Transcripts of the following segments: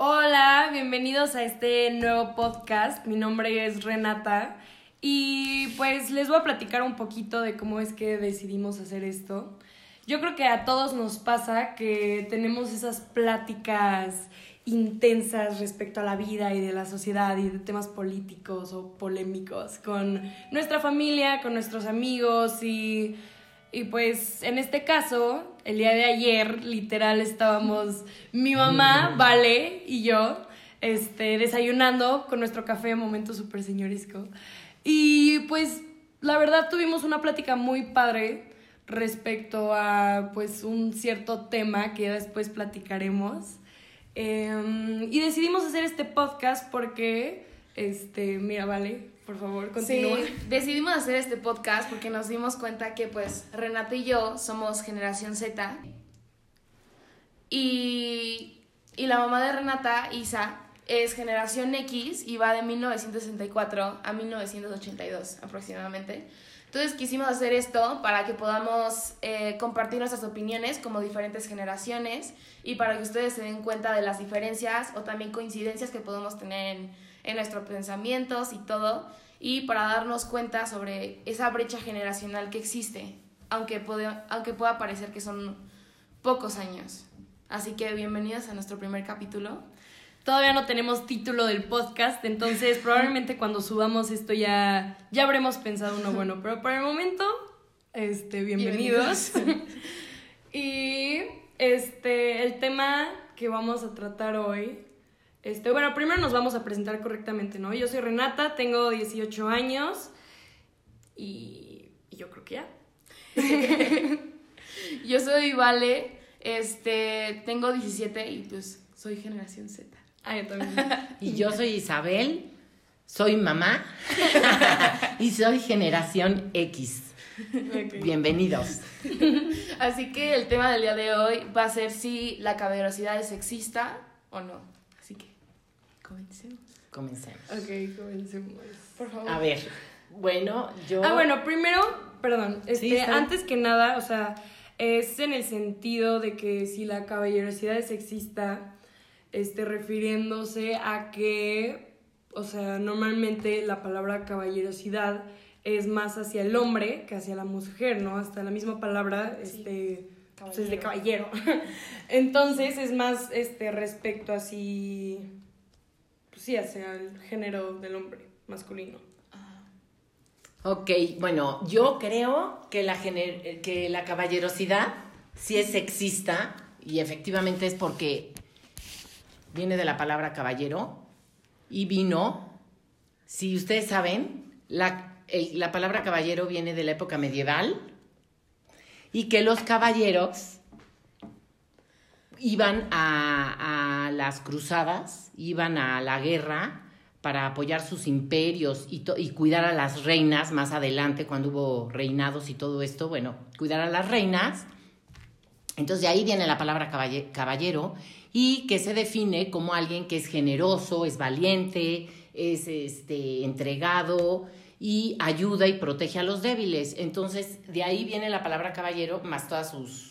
Hola, bienvenidos a este nuevo podcast. Mi nombre es Renata y pues les voy a platicar un poquito de cómo es que decidimos hacer esto. Yo creo que a todos nos pasa que tenemos esas pláticas intensas respecto a la vida y de la sociedad y de temas políticos o polémicos con nuestra familia, con nuestros amigos y, y pues en este caso, el día de ayer literal estábamos mi mamá, Vale y yo este, desayunando con nuestro café, momento súper señorisco. Y pues la verdad tuvimos una plática muy padre respecto a pues un cierto tema que ya después platicaremos. Em, y decidimos hacer este podcast porque, este, mira, vale, por favor, continúa. Sí, decidimos hacer este podcast porque nos dimos cuenta que pues Renata y yo somos generación Z y, y la mamá de Renata, Isa, es generación X y va de 1964 a 1982 aproximadamente. Entonces quisimos hacer esto para que podamos eh, compartir nuestras opiniones como diferentes generaciones y para que ustedes se den cuenta de las diferencias o también coincidencias que podemos tener en, en nuestros pensamientos y todo y para darnos cuenta sobre esa brecha generacional que existe, aunque, puede, aunque pueda parecer que son pocos años. Así que bienvenidos a nuestro primer capítulo. Todavía no tenemos título del podcast, entonces probablemente cuando subamos esto ya, ya habremos pensado uno bueno, pero por el momento, este, bienvenidos. y este, el tema que vamos a tratar hoy, este, bueno, primero nos vamos a presentar correctamente, ¿no? Yo soy Renata, tengo 18 años y, y yo creo que ya. yo soy Vale, este, tengo 17 y pues soy generación Z. Ah, yo también. y yo soy Isabel, soy mamá y soy generación X. Okay. Bienvenidos. Así que el tema del día de hoy va a ser si la caballerosidad es sexista o no. Comencemos. Comencemos. Ok, comencemos. Por favor. A ver, bueno, yo... Ah, bueno, primero, perdón, este, sí, antes que nada, o sea, es en el sentido de que si la caballerosidad es sexista, este, refiriéndose a que, o sea, normalmente la palabra caballerosidad es más hacia el hombre que hacia la mujer, ¿no? Hasta la misma palabra, este, pues es de caballero. Entonces es más, este, respecto así, pues sí, hacia el género del hombre masculino. Ok, bueno, yo creo que la, que la caballerosidad sí es sexista y efectivamente es porque viene de la palabra caballero y vino, si ustedes saben, la, la, palabra caballero viene de la época medieval y que los caballeros iban a, a las cruzadas, iban a la guerra para apoyar sus imperios y, cuidar a las reinas más adelante, cuando hubo reinados y todo esto, bueno, cuidar a las reinas. Entonces de ahí viene la palabra caballero y que se define como alguien que es generoso, es valiente, es este, entregado y ayuda y protege a los débiles. Entonces, de ahí viene la palabra caballero, más todas sus,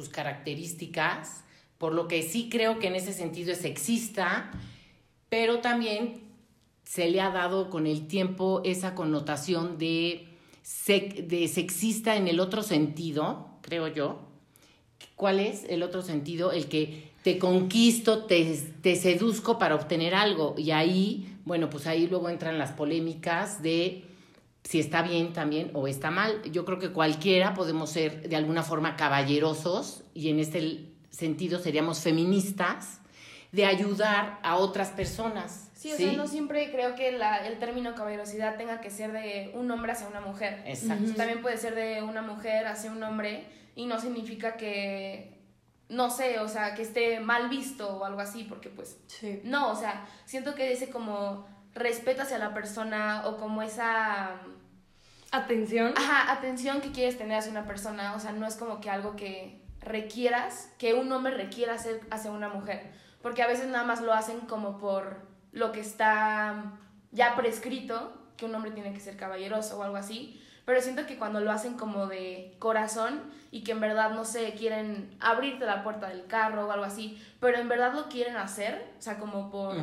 sus características, por lo que sí creo que en ese sentido es sexista, pero también se le ha dado con el tiempo esa connotación de, sexista en el otro sentido, creo yo. ¿Cuál es el otro sentido? El que te conquisto, te, seduzco para obtener algo. Y ahí, bueno, pues ahí luego entran las polémicas de si está bien también o está mal. Yo creo que cualquiera podemos ser de alguna forma caballerosos y en este sentido seríamos feministas de ayudar a otras personas. Sí, o sea, no siempre creo que la, el término caballerosidad tenga que ser de un hombre hacia una mujer. Exacto. También puede ser de una mujer hacia un hombre y no significa que no sé, o sea, que esté mal visto o algo así, porque pues sí. no, o sea, siento que ese como respeto hacia la persona o como esa atención. Ajá, atención que quieres tener hacia una persona, o sea, no es como que algo que requieras, que un hombre requiera hacer hacia una mujer, porque a veces nada más lo hacen como por lo que está ya prescrito, que un hombre tiene que ser caballeroso o algo así, pero siento que cuando lo hacen como de corazón y que en verdad, no sé, quieren abrirte la puerta del carro o algo así, pero en verdad lo quieren hacer, o sea, como por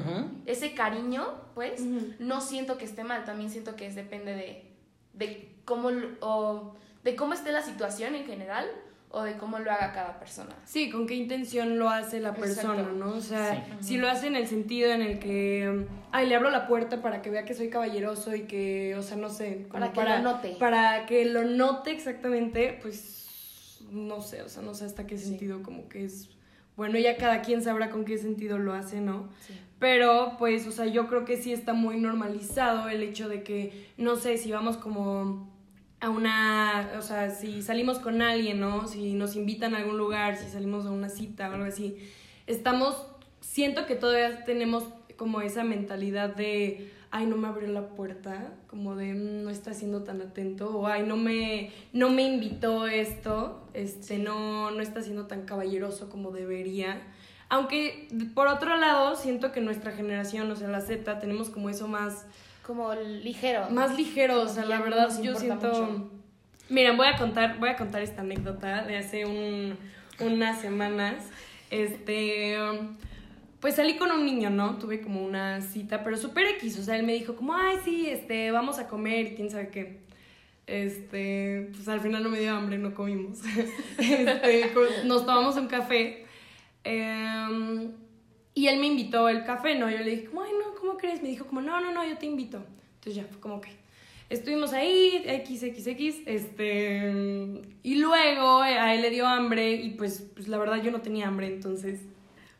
ese cariño, pues, no siento que esté mal, también siento que es depende de, de cómo, lo- o de cómo esté la situación en general o de cómo lo haga cada persona. Sí, con qué intención lo hace la persona, Exacto. ¿no? O sea, Sí. si lo hace en el sentido en el que, ay, le abro la puerta para que vea que soy caballeroso y que, o sea, no sé, como Para que lo note. Para que lo note exactamente, pues, no sé, o sea, no sé hasta qué Sí. sentido como que es, bueno, ya cada quien sabrá con qué sentido lo hace, ¿no? Pero, pues, o sea, yo creo que sí está muy normalizado el hecho de que, no sé, si vamos como a una, o sea, si salimos con alguien, ¿no? Si nos invitan a algún lugar, si salimos a una cita o algo así, estamos, siento que todavía tenemos como esa mentalidad de, ay, no me abrió la puerta, como de, "Mm, no está siendo tan atento, o ay, no me, no me invitó esto, este, no, no está siendo tan caballeroso como debería. Aunque, por otro lado, siento que nuestra generación, o sea, la Z, tenemos como eso más Como ligero. más ligero, o sea, la verdad yo siento mucho. Miren, voy a contar, voy a contar esta anécdota de hace un- unas semanas. Este, um, pues salí con un niño, ¿no? Tuve como una cita, pero súper X, o sea, él me dijo como, "Ay, sí, este, vamos a comer" y quién sabe qué. Este, pues al final no me dio hambre, no comimos. Este, nos tomamos un café. em, y él me invitó el café, ¿no? Yo le dije, como, ay, no, ¿cómo crees? Me dijo, como, no, no, no, yo te invito. Entonces ya, fue como que estuvimos ahí, XXX, este. Y luego eh, a él le dio hambre y pues, pues la verdad yo no tenía hambre, entonces.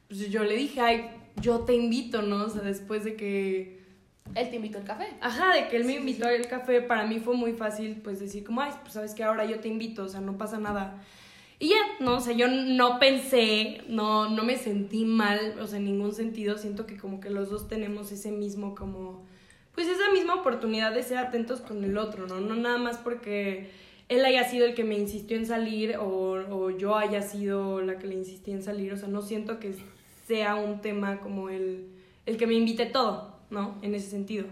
Pues yo le dije, ay, yo te invito, ¿no? O sea, después de que. Él te invitó al café. Ajá, de que él me Sí, invitó al café, para mí fue muy fácil, pues decir, como, ay, pues sabes que ahora yo te invito, o sea, no pasa nada. Y ya, no, o sea, yo no pensé, no, no me sentí mal, o sea, en ningún sentido, siento que como que los dos tenemos ese mismo, como, pues esa misma oportunidad de ser atentos con el otro, ¿no? No nada más porque él haya sido el que me insistió en salir o, o yo haya sido la que le insistí en salir, o sea, no siento que sea un tema como el, el que me invite todo, ¿no? En ese sentido.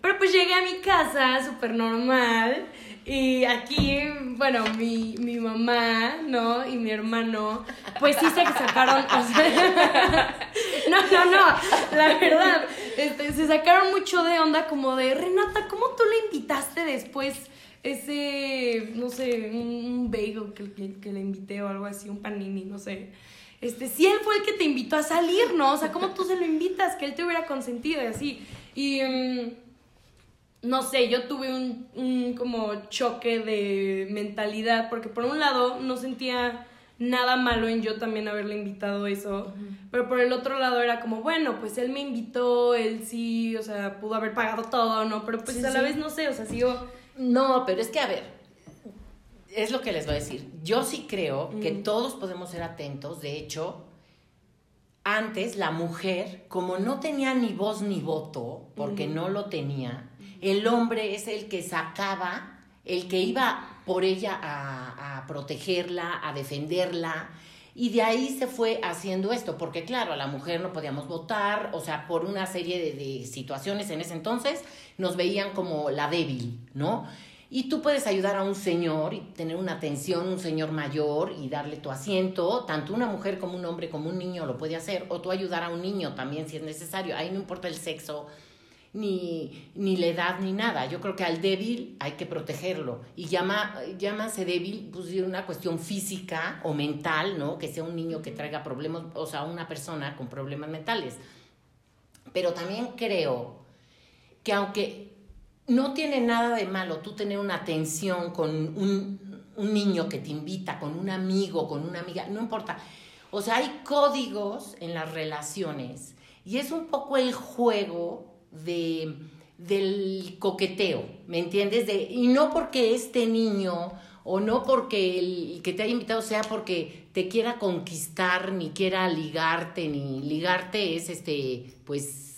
Pero pues llegué a mi casa, súper normal, y aquí, bueno, mi, mi mamá, ¿no? Y mi hermano, pues sí se sacaron, no, no, no, la verdad, este, se sacaron mucho de onda como de, Renata, ¿cómo tú le invitaste después ese, no sé, un, bagel que, que, le invité o algo así, un panini, no sé? Este, si él fue el que te invitó a salir, ¿no? O sea, ¿cómo tú se lo invitas? Que él te hubiera consentido y así. Y... mm, no sé, yo tuve un, un como choque de mentalidad, porque por un lado no sentía nada malo en yo también haberle invitado eso, pero por el otro lado era como, bueno, pues él me invitó, él sí, o sea, pudo haber pagado todo, ¿no? Pero pues Sí, a la sí. vez no sé, o sea, sigo... No, pero es que a ver, es lo que les voy a decir. Yo sí creo que todos podemos ser atentos. De hecho, antes la mujer, como no tenía ni voz ni voto, porque no lo tenía, el hombre es el que sacaba, el que iba por ella a, protegerla, a defenderla. Y de ahí se fue haciendo esto, porque claro, a la mujer no podíamos votar, o sea, por una serie de, de situaciones en ese entonces nos veían como la débil, ¿no? Y tú puedes ayudar a un señor y tener una atención, un señor mayor y darle tu asiento, tanto una mujer como un hombre, como un niño lo puede hacer, o tú ayudar a un niño también si es necesario, ahí no importa el sexo, ni, ni la edad, ni nada. Yo creo que al débil hay que protegerlo. Y llama, llámase débil, pues de una cuestión física o mental, ¿no? Que sea un niño que traiga problemas, o sea, una persona con problemas mentales. Pero también creo que aunque no tiene nada de malo tú tener una atención con un, un niño que te invita, con un amigo, con una amiga, no importa. O sea, hay códigos en las relaciones y es un poco el juego de, del coqueteo, ¿me entiendes? De, y no porque este niño o no porque el que te haya invitado sea porque te quiera conquistar, ni quiera ligarte, ni ligarte es este, pues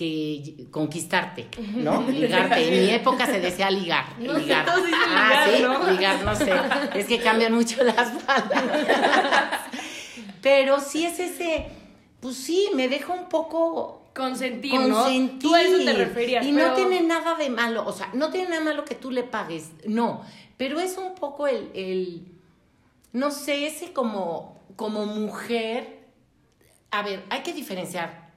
que conquistarte, ¿no? Ligarte. En mi época se decía ligar. No, ligar. ah, ligar, sí, ¿no? ligar, no sé. Es que cambian mucho las palabras. Pero sí es ese, pues sí, me deja un poco consentir, ¿no? Tú a eso te referías. Y pero- no tiene nada de malo, o sea, no tiene nada malo que tú le pagues, no, pero es un poco el, el no sé, ese como, como mujer, a ver, hay que diferenciar.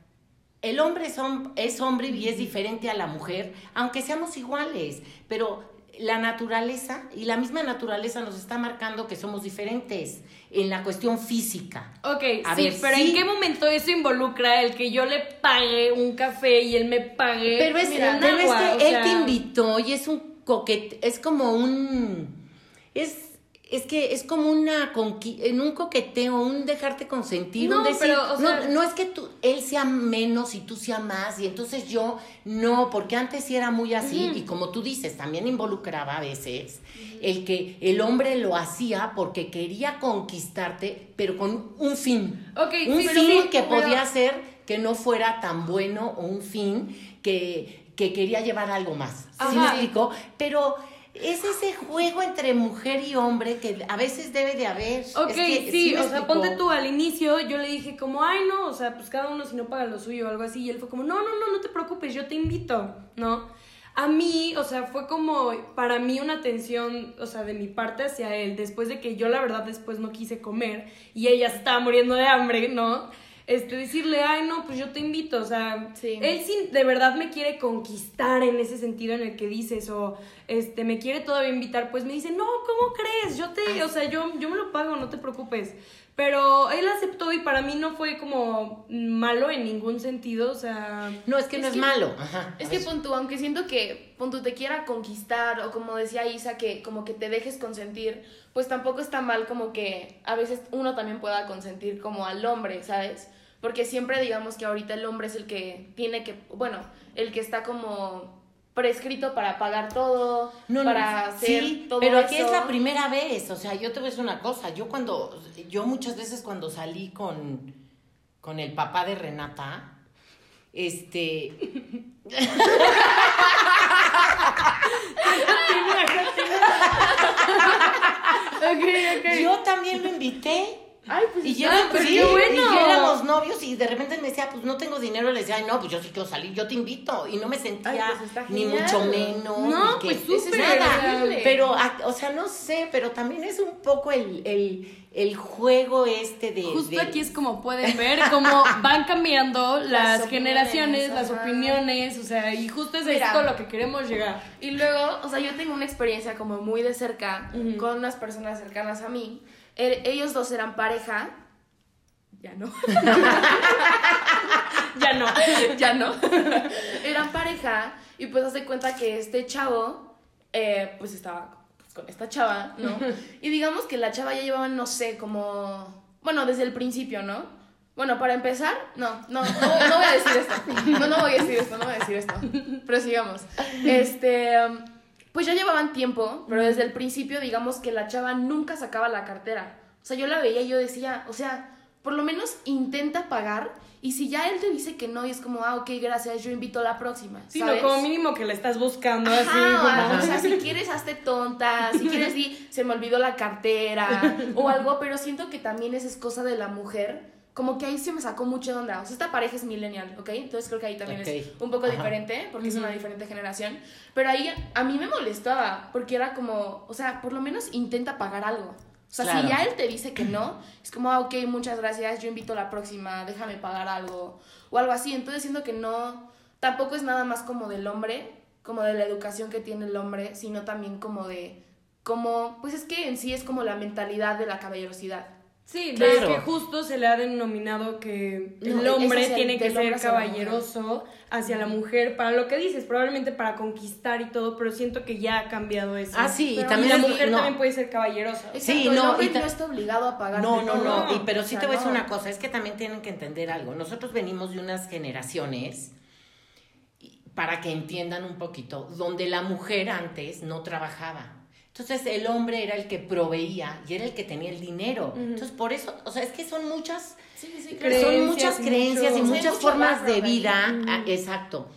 El hombre es, hom- es hombre y es diferente a la mujer, aunque seamos iguales, pero la naturaleza y la misma naturaleza nos está marcando que somos diferentes en la cuestión física. Ok, A sí, ver, pero sí. ¿en qué momento eso involucra el que yo le pague un café y él me pague Pero es, un pero es agua? que O él sea, te invitó y es un coquete, es como un es es que es como una en un coqueteo, un dejarte consentir, No, un decir, pero, o sea- no, no es que tú, él sea menos y tú sea más, y entonces yo, no, porque antes sí era muy así, y como tú dices, también involucraba a veces el que el hombre lo hacía porque quería conquistarte, pero con un fin. Ok, un sí, fin sí, que pero- podía ser que no fuera tan bueno o un fin que, que quería llevar algo más. ¿Sí me explico? Pero es ese juego entre mujer y hombre que a veces debe de haber. Ok, Es que, sí, o sea, ponte tú al inicio, yo le dije como, ay, no, o sea, pues cada uno si no paga lo suyo o algo así, y él fue como, no, no, no, no te preocupes, yo te invito, ¿no? A mí, o sea, fue como para mí una atención, o sea, de mi parte hacia él, después de que yo la verdad después no quise comer y ella estaba muriendo de hambre, ¿no? Este, decirle, ay, no, pues yo te invito, o sea, Sí. él sí de verdad me quiere conquistar en ese sentido en el que dices, o este, me quiere todavía invitar, pues me dice, no, ¿cómo crees? Yo te, o sea, yo, yo me lo pago, no te preocupes. Pero él aceptó y para mí no fue como malo en ningún sentido, o sea... No, es que no Es es que- malo. Ajá. Es que pon tú, aunque siento que pon tú te quiera conquistar o como decía Isa, que como que te dejes consentir, pues tampoco está mal como que a veces uno también pueda consentir como al hombre, ¿sabes? Porque siempre digamos que ahorita el hombre es el que tiene que, bueno, el que está como prescrito para pagar todo, No, no, para hacer sí, todo pero aquí eso. es la primera vez, o sea, yo te voy a decir una cosa, yo cuando, yo muchas veces cuando salí con, con el papá de Renata, este, yo también lo invité. Ay, pues Y ya, pero sí, qué bueno. y ya éramos novios y de repente me decía, pues no tengo dinero, y le decía, ay, no, pues yo sí quiero salir, yo te invito. Y no me sentía Ay, pues ni mucho menos. No, ni que- pues súper. es nada. increíble. Pero, a- o sea, no sé, pero también es un poco el, el, el juego este de... Justo de- aquí es como pueden ver, cómo van cambiando las, generaciones, las opiniones, o sea, y justo es Mira. esto lo que queremos llegar. Y luego, o sea, yo tengo una experiencia como muy de cerca con unas personas cercanas a mí. Ellos dos eran pareja. Ya no. Ya no. ya no. eran pareja. Y pues hace cuenta que este chavo, eh, pues estaba pues, con esta chava, ¿no? Y digamos que la chava ya llevaba, no sé, como. Bueno, desde el principio, ¿no? Bueno, para empezar, no, no, no, no voy a decir esto. No, no voy a decir esto, no voy a decir esto. Pero sigamos. Este. um, Pues ya llevaban tiempo, pero desde el principio, digamos que la chava nunca sacaba la cartera. O sea, yo la veía y yo decía, o sea, por lo menos intenta pagar. Y si ya él te dice que no, y es como, ah, ok, gracias, yo invito a la próxima. Sí, ¿sabes? no, como mínimo que la estás buscando así. Ajá, o sea, si quieres hazte tonta, si quieres di, se me olvidó la cartera o algo, pero siento que también esa es cosa de la mujer, como que ahí se me sacó mucho de onda. O sea, esta pareja es millennial, ¿ok? Entonces creo que ahí también es Ok. un poco Ajá. diferente, porque es una diferente generación, pero ahí a mí me molestaba, porque era como, o sea, por lo menos intenta pagar algo. O sea, Claro. si ya él te dice que no, es como, ah, ok, muchas gracias, yo invito a la próxima, déjame pagar algo, o algo así. Entonces siento que no, tampoco es nada más como del hombre, como de la educación que tiene el hombre, sino también como de, como, pues es que en sí es como la mentalidad de la caballerosidad. Sí, Claro. desde que justo se le ha denominado que No, el hombre es hacia el- tiene que ser caballeroso hacia la mujer, para lo que dices, probablemente para conquistar y todo, pero siento que ya ha cambiado eso. Ah, sí, y también la es- mujer no. también puede ser caballerosa. Sí, Exacto, no, hombre y no está obligado a pagar. No, no, no, y- pero O sí sea, te voy a decir no. una cosa, es que también tienen que entender algo. Nosotros venimos de unas generaciones, para que entiendan un poquito, donde la mujer antes no trabajaba. Entonces el hombre era el que proveía y era el que tenía el dinero. Entonces por eso, o sea, es que son muchas, Sí, sí, Creencias son muchas creencias y mucho- muchas formas de vida, ah, exacto.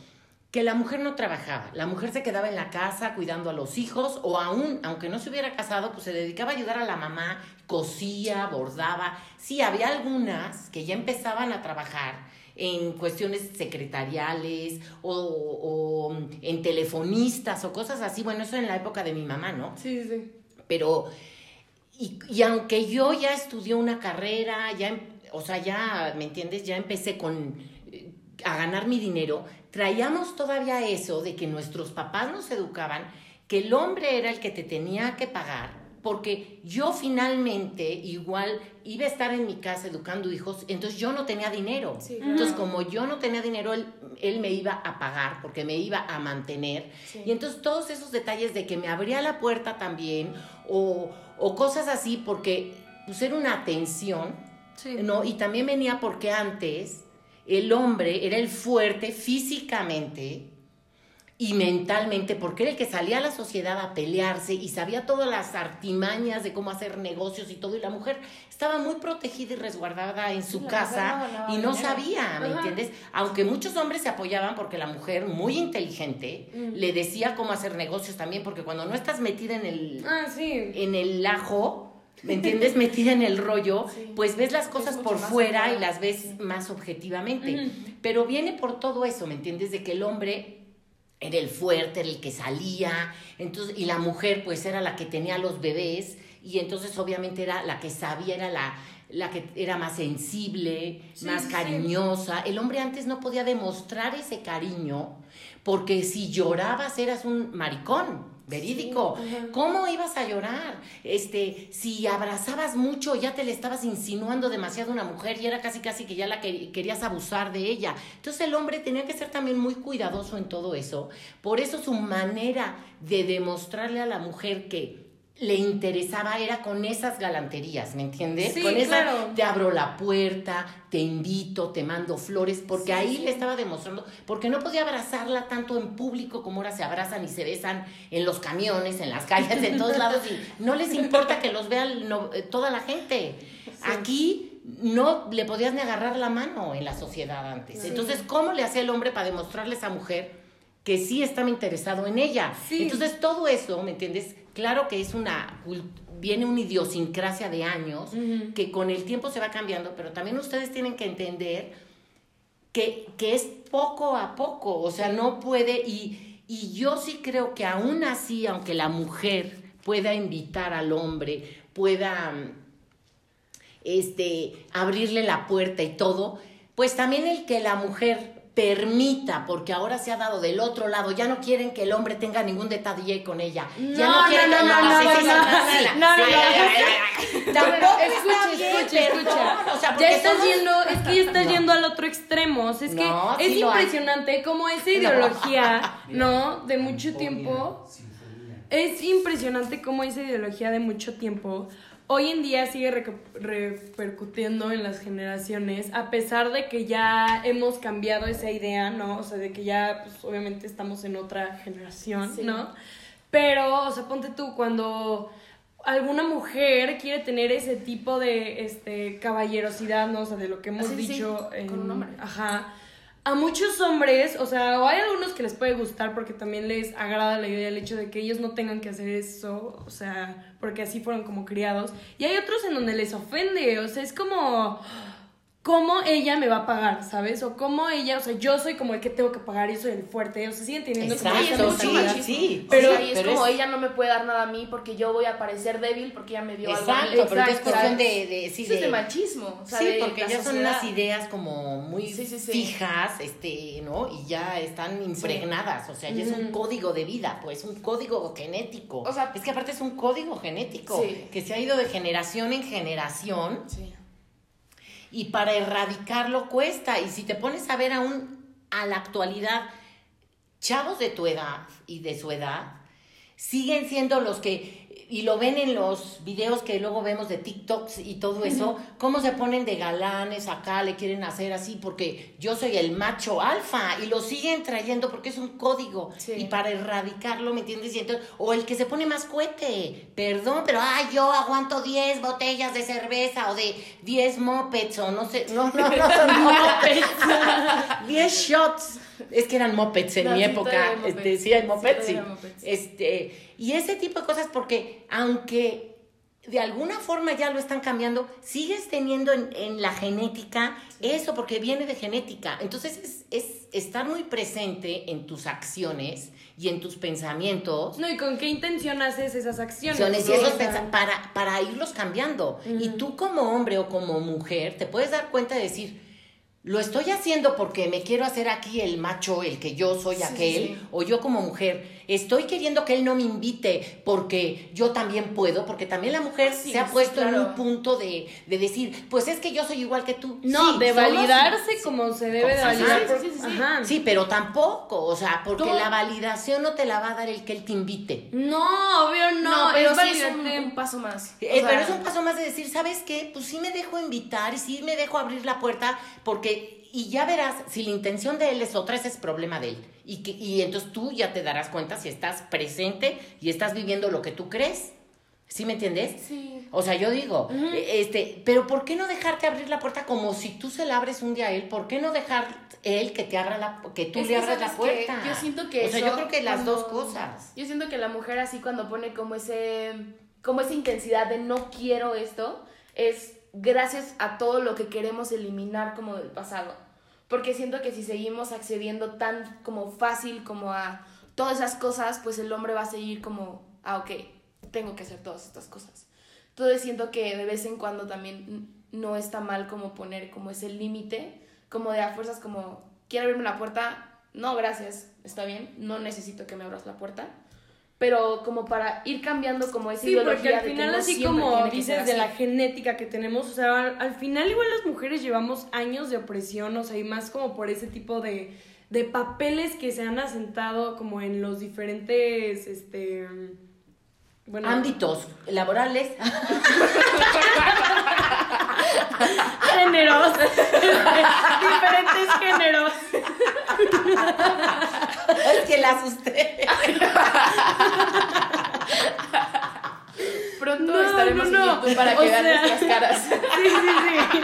que la mujer no trabajaba, la mujer se quedaba en la casa cuidando a los hijos o aún, aunque no se hubiera casado, pues se dedicaba a ayudar a la mamá, cosía, bordaba. Sí, había algunas que ya empezaban a trabajar en cuestiones secretariales o, o en telefonistas o cosas así. Bueno, eso en la época de mi mamá, ¿no? Sí, sí. Pero, y, y aunque yo ya estudié una carrera, ya, em- o sea, ya, ¿me entiendes? Ya empecé con, eh, a ganar mi dinero, traíamos todavía eso de que nuestros papás nos educaban, que el hombre era el que te tenía que pagar, porque yo finalmente igual iba a estar en mi casa educando hijos, entonces yo no tenía dinero. Sí, claro. Entonces, como yo no tenía dinero, él, él me iba a pagar, porque me iba a mantener. Sí. Y entonces todos esos detalles de que me abría la puerta también, o, o cosas así, porque pues era una atención, Sí. ¿no? Y también venía porque antes el hombre era el fuerte físicamente y mentalmente, porque era el que salía a la sociedad a pelearse y sabía todas las artimañas de cómo hacer negocios y todo, y la mujer estaba muy protegida y resguardada en su la casa no y no dinero. sabía, ¿me Ajá. entiendes? Aunque muchos hombres se apoyaban porque la mujer, muy inteligente, le decía cómo hacer negocios también, porque cuando no estás metida en el, Ah, sí. en el ajo, ¿me entiendes? Metida en el rollo, Sí. pues ves las cosas por fuera y las ves más objetivamente. Pero viene por todo eso, ¿me entiendes? De que el hombre era el fuerte, era el que salía, entonces, y la mujer pues era la que tenía los bebés, y entonces obviamente era la que sabía, era la, la que era más sensible, Sí, más sí. cariñosa. El hombre antes no podía demostrar ese cariño, porque si llorabas eras un maricón. Verídico. ¿Cómo ibas a llorar? Este, si abrazabas mucho, ya te le estabas insinuando demasiado a una mujer y era casi casi que ya la que- querías abusar de ella. Entonces el hombre tenía que ser también muy cuidadoso en todo eso. Por eso su manera de demostrarle a la mujer que le interesaba era con esas galanterías, ¿me entiendes? Sí, con esa claro. te abro la puerta, te invito, te mando flores, porque ahí le estaba demostrando, porque no podía abrazarla tanto en público como ahora se abrazan y se besan en los camiones, en las calles, en todos lados, y no les importa que los vea no- eh, toda la gente. Aquí no le podías ni agarrar la mano en la sociedad antes. Entonces, ¿cómo le hacía el hombre para demostrarle a esa mujer que sí estaba interesado en ella? Sí. Entonces, todo eso, ¿me entiendes? Claro que es una viene una idiosincrasia de años que con el tiempo se va cambiando, pero también ustedes tienen que entender que, que es poco a poco, o sea, no puede, y, y yo sí creo que aún así, aunque la mujer pueda invitar al hombre, pueda este, abrirle la puerta y todo, pues también el que la mujer permita, porque ahora se ha dado del otro lado, ya no quieren que el hombre tenga ningún detalle con ella. ya No, quieren no, que no, no, no, no, no, no. Tampoco escucha, escucha, escucha. o sea, ya estás somos- yendo, es que ya estás No. yendo al otro extremo. O sea, es No, que es sí impresionante cómo esa ideología, ¿no? De mucho tiempo. Es impresionante cómo esa ideología de mucho tiempo hoy en día sigue repercutiendo en las generaciones, a pesar de que ya hemos cambiado esa idea, ¿no? O sea, de que ya, pues obviamente estamos en otra generación, Sí. ¿no? Pero, o sea, ponte tú, cuando alguna mujer quiere tener ese tipo de este caballerosidad, ¿no? O sea, de lo que hemos Ah, sí, dicho con en- un hombre. Ajá. A muchos hombres, o sea, o hay algunos que les puede gustar porque también les agrada la idea del hecho de que ellos no tengan que hacer eso, o sea, porque así fueron como criados. Y hay otros en donde les ofende, o sea, es como, ¿cómo ella me va a pagar, sabes? O cómo ella, o sea, yo soy como el que tengo que pagar y soy el fuerte, o sea, siguen teniendo como Sí, es Exacto, mucho sí, machismo. sí. Pero, y es pero como ella no me puede dar nada a mí porque yo voy a parecer débil porque ella me dio algo. Exacto, pero es Exacto. cuestión de, de, sí, Eso es de- de machismo. o sea, Sí, de porque ya son unas ideas como muy Sí, sí, sí. fijas, este, ¿no? Y ya están impregnadas, o sea, ya es un código de vida, pues, un código genético. O sea- es que aparte es un código genético Sí. que se ha ido de generación en generación Sí. Y para erradicarlo cuesta. Y si te pones a ver aún a la actualidad, chavos de tu edad y de su edad, siguen siendo los que, y lo ven en los videos que luego vemos de TikToks y todo eso, cómo se ponen de galanes acá, le quieren hacer así, porque yo soy el macho alfa, y lo siguen trayendo porque es un código, Sí. y para erradicarlo, ¿me entiendes? Y entonces, o el que se pone más cohete, perdón, pero ay, yo aguanto 10 botellas de cerveza, o de 10 mopeds, o no sé, no, no, no, son mopeds, 10 shots, Es que eran mopeds en No, mi sí, época. Este, sí, hay mopeds, sí. mopeds. Este, y ese tipo de cosas, porque aunque de alguna forma ya lo están cambiando, sigues teniendo en, en la genética eso, porque viene de genética. Entonces es, es estar muy presente en tus acciones y en tus pensamientos. No, ¿y con qué intención haces esas acciones? para, para irlos cambiando. Y tú como hombre o como mujer te puedes dar cuenta de decir, lo estoy haciendo porque me quiero hacer aquí el macho, el que yo soy Sí, aquel, sí, o yo como mujer, estoy queriendo que él no me invite porque yo también puedo, porque también la mujer Sí, se ha sí, puesto en un punto de, de decir, pues es que yo soy igual que tú. No, Sí, de validarse como se debe de validar. Sí, por- sí, sí, sí. Ajá. Sí, pero tampoco, o sea, porque la validación no te la va a dar el que él te invite. No, obvio no. No, pero es sí es un, un paso más. Eh, sea, pero es un paso más de decir, ¿sabes qué? Pues sí me dejo invitar y sí me dejo abrir la puerta porque, y ya verás, si la intención de él es otra, ese es problema de él. Y, que, y entonces tú ya te darás cuenta si estás presente y estás viviendo lo que tú crees. ¿Sí me entiendes? Sí. O sea, yo digo, eh, este, pero ¿por qué no dejarte abrir la puerta como si tú se la abres un día a él? ¿Por qué no dejar él que te abra la, que tú Es le abras la puerta? Yo siento que O sea, eso yo creo que las dos cosas. Yo siento que la mujer así cuando pone como ese como esa intensidad de no quiero esto es gracias a todo lo que queremos eliminar como del pasado. Porque siento que si seguimos accediendo tan como fácil como a todas esas cosas, pues el hombre va a seguir como, ah, ok, tengo que hacer todas estas cosas. Entonces siento que de vez en cuando también no está mal como poner como ese límite, como de a fuerzas como, quiero abrirme la puerta, no, gracias, está bien, no necesito que me abras la puerta, pero como para ir cambiando como esa Sí, ideología porque al de que final, no así como dices de la genética que tenemos, o sea, al, al final igual las mujeres llevamos años de opresión, o sea, y más como por ese tipo de, de papeles que se han asentado como en los diferentes, este, bueno, Ámbitos laborales. géneros, diferentes géneros. es que la asusté. Pronto No, estaremos no, no. en YouTube para O que vean sea- nuestras caras. Sí, sí, sí.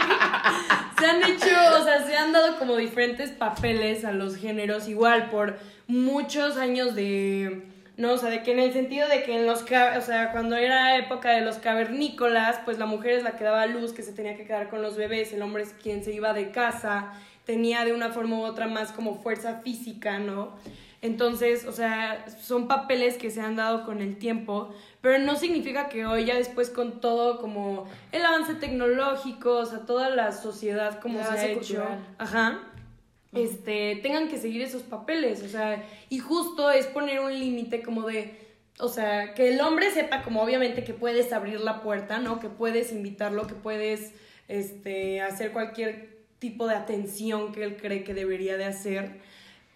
Se han hecho, o sea, se han dado como diferentes papeles a los géneros, igual por muchos años de. No, o sea, de que en el sentido de que en los. O sea, cuando era época de los cavernícolas, pues la mujer es la que daba luz, que se tenía que quedar con los bebés, el hombre es quien se iba de casa, tenía de una forma u otra más como fuerza física, ¿no? Entonces, o sea, son papeles que se han dado con el tiempo, pero no significa que hoy ya después con todo como el avance tecnológico, o sea, toda la sociedad como se ha hecho, ajá, este, tengan que seguir esos papeles, o sea, y justo es poner un límite como de, o sea, que el hombre sepa como obviamente que puedes abrir la puerta, ¿no? Que puedes invitarlo, que puedes, este, hacer cualquier tipo de atención que él cree que debería de hacer,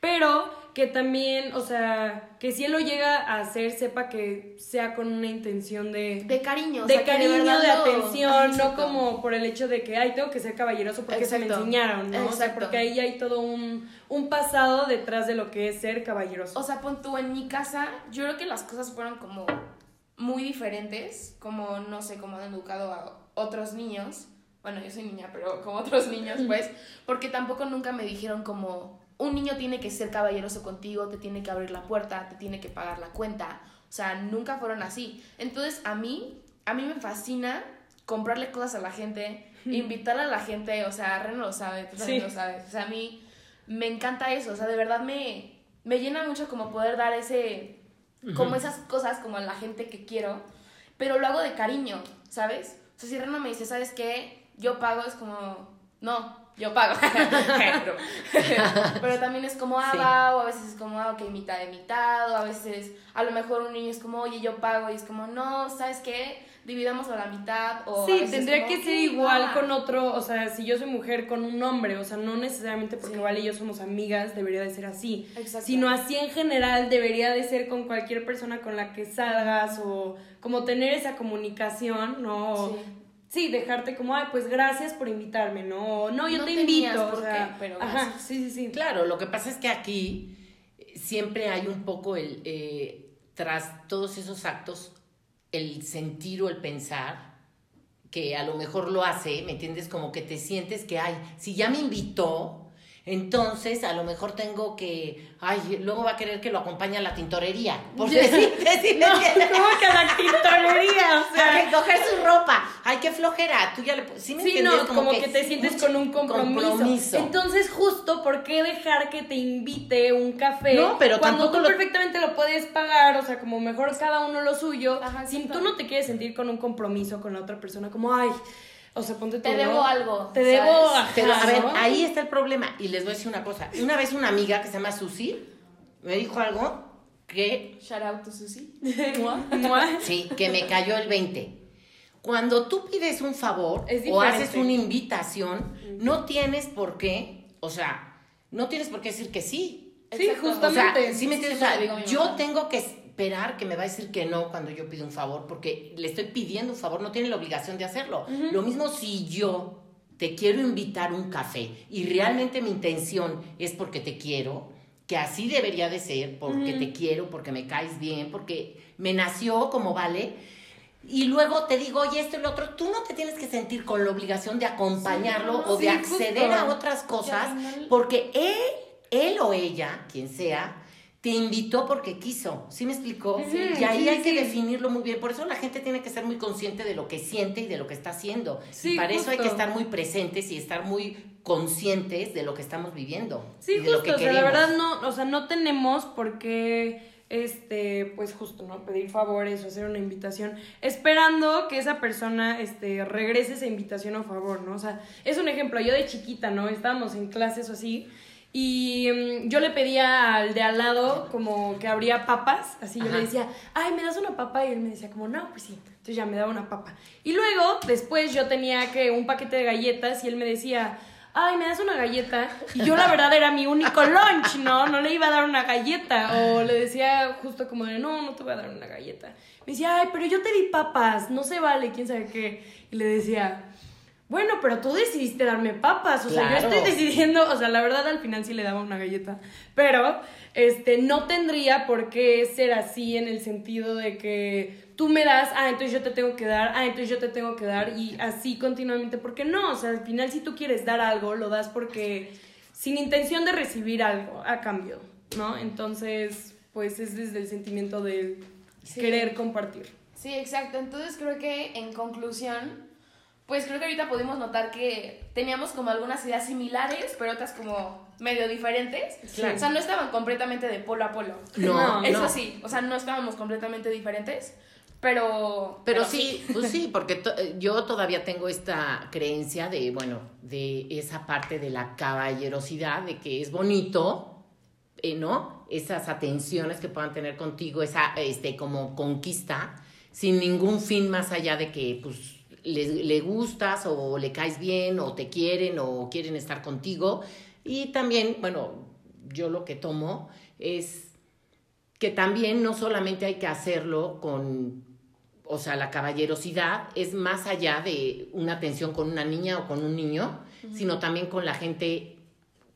pero que también, o sea, que si él lo llega a hacer, sepa que sea con una intención de... De cariño, o de sea, cariño, de, atención, no como por el hecho de que, ay, tengo que ser caballeroso porque se me enseñaron, ¿no? O sea, porque ahí hay todo un, un pasado detrás de lo que es ser caballeroso. O sea, pon tú en mi casa, yo creo que las cosas fueron como muy diferentes, como no sé, como han educado a otros niños. Bueno, yo soy niña, pero como otros niños, pues, porque tampoco nunca me dijeron como un niño tiene que ser caballeroso contigo, te tiene que abrir la puerta, te tiene que pagar la cuenta. O sea, nunca fueron así. Entonces, a mí, a mí me fascina comprarle cosas a la gente, invitar a la gente, o sea, Reno lo sabe, tú también Sí. lo sabes. O sea, a mí me encanta eso, o sea, de verdad me, me llena mucho como poder dar ese, como esas cosas como a la gente que quiero, pero lo hago de cariño, ¿sabes? O sea, si Reno me dice, ¿sabes qué? Yo pago, es como, no, yo pago. pero, también es como, ah, Sí. va, o a veces es como, ah, ok, mitad de mitad, o a veces a lo mejor un niño es como, oye, yo pago, y es como, no, ¿sabes qué? Dividamos a la mitad, o Sí, tendría como, que ser "Ok, igual va". con otro, o sea, si yo soy mujer con un hombre, o sea, no necesariamente porque Sí. Vale y yo somos amigas, debería de ser así. Exacto. Sino así en general debería de ser con cualquier persona con la que salgas o como tener esa comunicación, ¿no? Sí. Sí, dejarte como, ay, pues gracias por invitarme, ¿no? O, No, yo No te tenías invito, por o sea, qué, pero ajá, gracias. sí, sí, sí. Claro, lo que pasa es que aquí eh, siempre hay un poco el, eh, tras todos esos actos, el sentir o el pensar, que a lo mejor lo hace, ¿me entiendes? Como que te sientes que, ay, si ya me invitó, Entonces, a lo mejor tengo que, ay, luego va a querer que lo acompañe a la tintorería. Por si me No, entiendes? ¿cómo que a la tintorería? O a sea, recoger su ropa. Ay, qué flojera. Tú ya le ¿Sí me Sí, no, como, que, te sientes con un compromiso. compromiso. Entonces, justo, ¿por qué dejar que te invite un café? No, pero cuando tú lo- perfectamente lo puedes pagar, o sea, como mejor cada uno lo suyo, Ajá, exacto. tú no te quieres sentir con un compromiso con la otra persona, como, ay, o sea, ponte tú, Te ¿no? debo algo, Te debo, ¿sabes? ajá, Pero a ver, ¿no? ahí está el problema. Y les voy a decir una cosa. Una vez una amiga que se llama Susi me dijo algo que, Shout out to Susi. Sí, que me cayó el 20. Cuando tú pides un favor o haces una invitación, no tienes por qué, o sea, no tienes por qué decir que sí. Sí, Exacto. O sea, justamente. ¿sí me entiendes? O sea, yo tengo que esperar que me va a decir que no cuando yo pido un favor, porque le estoy pidiendo un favor, no tiene la obligación de hacerlo. Lo mismo si yo te quiero invitar un café y realmente mi intención es porque te quiero, que así debería de ser, porque te quiero, porque me caes bien, porque me nació como vale. Y luego te digo, oye, esto y lo otro, tú no te tienes que sentir con la obligación de acompañarlo o de acceder justo. a otras cosas, porque él, él o ella, quien sea, te invitó porque quiso. ¿Sí me explicó? Y ahí sí, hay que definirlo muy bien. Por eso la gente tiene que ser muy consciente de lo que siente y de lo que está haciendo. Y para eso hay que estar muy presentes y estar muy conscientes de lo que estamos viviendo. Sí, y de lo justo, que o sea, la verdad no, o sea, no tenemos por qué, este, pues justo, ¿no? Pedir favores o hacer una invitación, esperando que esa persona, este, regrese esa invitación o favor, ¿no? O sea, es un ejemplo, yo de chiquita, ¿no? Estábamos en clases o así, y mm, yo le pedía al de al lado como que abría papas, así yo le decía, ay, ¿me das una papa? Y él me decía como, no, pues sí. Entonces ya me daba una papa. Y luego, después yo tenía que un paquete de galletas y él me decía, ay, ¿me das una galleta? Y yo la verdad era mi único lunch, ¿no? No le iba a dar una galleta. O le decía justo como de, no, no te voy a dar una galleta. Me decía, ay, pero yo te di papas, no se vale, quién sabe qué. Y le decía, bueno, pero tú decidiste darme papas, o sea, yo estoy decidiendo, o sea, la verdad al final sí le daba una galleta, pero este no tendría por qué ser así en el sentido de que tú me das, ah, entonces yo te tengo que dar, ah, entonces yo te tengo que dar y así continuamente, porque no, o sea, al final si tú quieres dar algo, lo das porque sin intención de recibir algo a cambio, ¿no? Entonces, pues es desde el sentimiento de Sí. querer compartir. Sí, exacto. Entonces creo que en conclusión, pues creo que ahorita pudimos notar que teníamos como algunas ideas similares, pero otras como medio diferentes. Claro. O sea, no estaban completamente de polo a polo. No, Eso no. sí, o sea, no estábamos completamente diferentes, pero... Pero sí, pues sí, porque to- yo todavía tengo esta creencia de, bueno, de esa parte de la caballerosidad, de que es bonito, eh, ¿no? Esas atenciones que puedan tener contigo, esa, este, como conquista, sin ningún fin más allá de que, pues, le, le gustas o le caes bien o te quieren o quieren estar contigo. Y también, bueno, yo lo que tomo es que también no solamente hay que hacerlo con, o sea, la caballerosidad es más allá de una atención con una niña o con un niño, sino también con la gente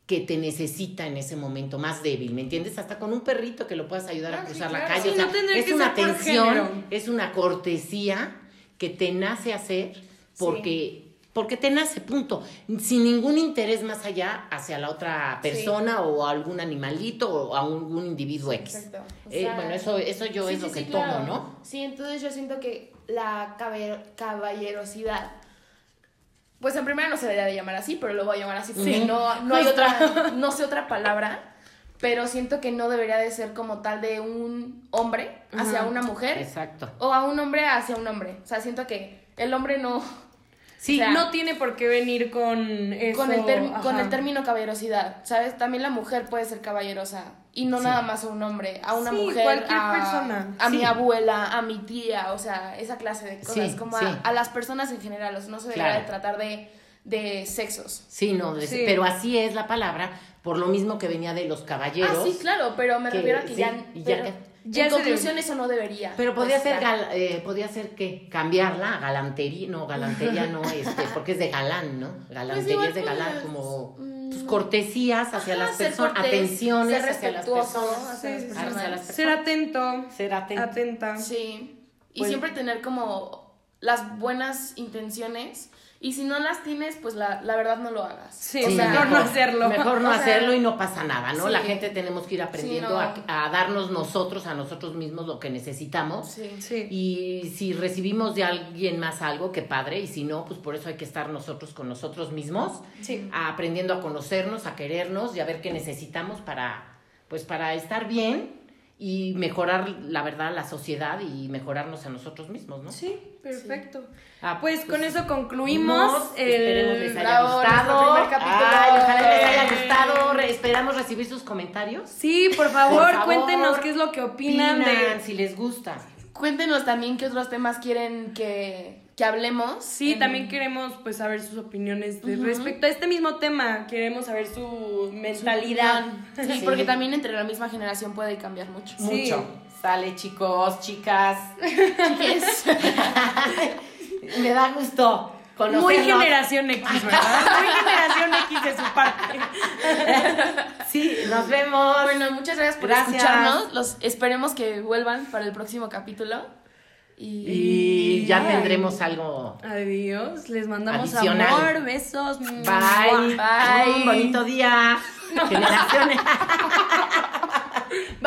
que te necesita en ese momento más débil, ¿me entiendes? Hasta con un perrito que lo puedas ayudar a Ah, sí, cruzar la calle. Sí, o sea, no tendría es que una atención, es una cortesía que te nace hacer porque... Porque te nace, punto. Sin ningún interés más allá hacia la otra persona o a algún animalito o a algún individuo X. Exacto. O Eh, bueno, eso, eso yo sí, es sí, lo que sí, tomo, claro. ¿no? Sí, entonces yo siento que la caballerosidad, pues en primera no se debería de llamar así, pero lo voy a llamar así porque no, no hay otra, no sé otra palabra, pero siento que no debería de ser como tal de un hombre hacia una mujer Exacto. o a un hombre hacia un hombre. O sea, siento que el hombre no... Sí, O sea, no tiene por qué venir con eso. con, el con el término caballerosidad, ¿sabes? También la mujer puede ser caballerosa y no Sí. nada más a un hombre, a una Sí, mujer, cualquier a, persona. a mi abuela, a mi tía, o sea, esa clase de cosas, como a, a las personas en general, o sea, no se debería Claro. de tratar de, de sexos. Sí, no, de- Sí. pero así es la palabra, por lo mismo que venía de los caballeros. Ah, sí, claro, pero me que- refiero a que sí, ya, y pero ya- ya en conclusión eso no debería. Pero podía Pues, ser, gal- eh, podía ser que cambiarla a galantería, no, galantería no, este, porque es de galán, ¿no? Galantería igual es de galán, como pues, cortesías hacia Ajá, las personas, cortés, atenciones ser hacia las personas. hacia Sí, las sí, sí. personas. Hacia las Ser atento. Ser atento. Atenta. Sí. Y Pues- siempre tener como las buenas intenciones Y si no las tienes, pues la, la verdad no lo hagas. Sí, O sea, mejor no hacerlo. Mejor no O sea, hacerlo y no pasa nada, ¿no? sí. La gente tenemos que ir aprendiendo Sí, no. a, a darnos nosotros, a nosotros mismos lo que necesitamos. Sí. Sí. Y si recibimos de alguien más algo, qué padre. Y si no, pues por eso hay que estar nosotros con nosotros mismos, Sí. aprendiendo a conocernos, a querernos y a ver qué necesitamos para, pues para estar bien y mejorar, la verdad, la sociedad y mejorarnos a nosotros mismos, ¿no? Sí, perfecto. Ah, Pues con eso concluimos el... Esperemos les haya Bravo, gustado. nuestro primer capítulo. Ay, ojalá les haya gustado. Re- esperamos recibir sus comentarios. Sí, por favor, Por favor, cuéntenos qué es lo que opinan, Opinan, de... si les gusta. Cuéntenos también qué otros temas quieren que, que hablemos. Sí, En- también queremos pues saber sus opiniones de respecto a este mismo tema. Queremos saber su mentalidad. Sí, Sí. porque también entre la misma generación puede cambiar mucho. Sí. Mucho. Sale, chicos, chicas. Chiques. Me da gusto conocerlos. Muy generación X, ¿verdad? Muy generación X de su parte. Sí, nos vemos. Bueno, muchas gracias por Gracias. escucharnos. Los esperemos que vuelvan para el próximo capítulo. Y, Y ya Bye. tendremos algo. Adiós, les mandamos Adicional. amor, besos. Bye. Bye. Un bonito día. Generaciones.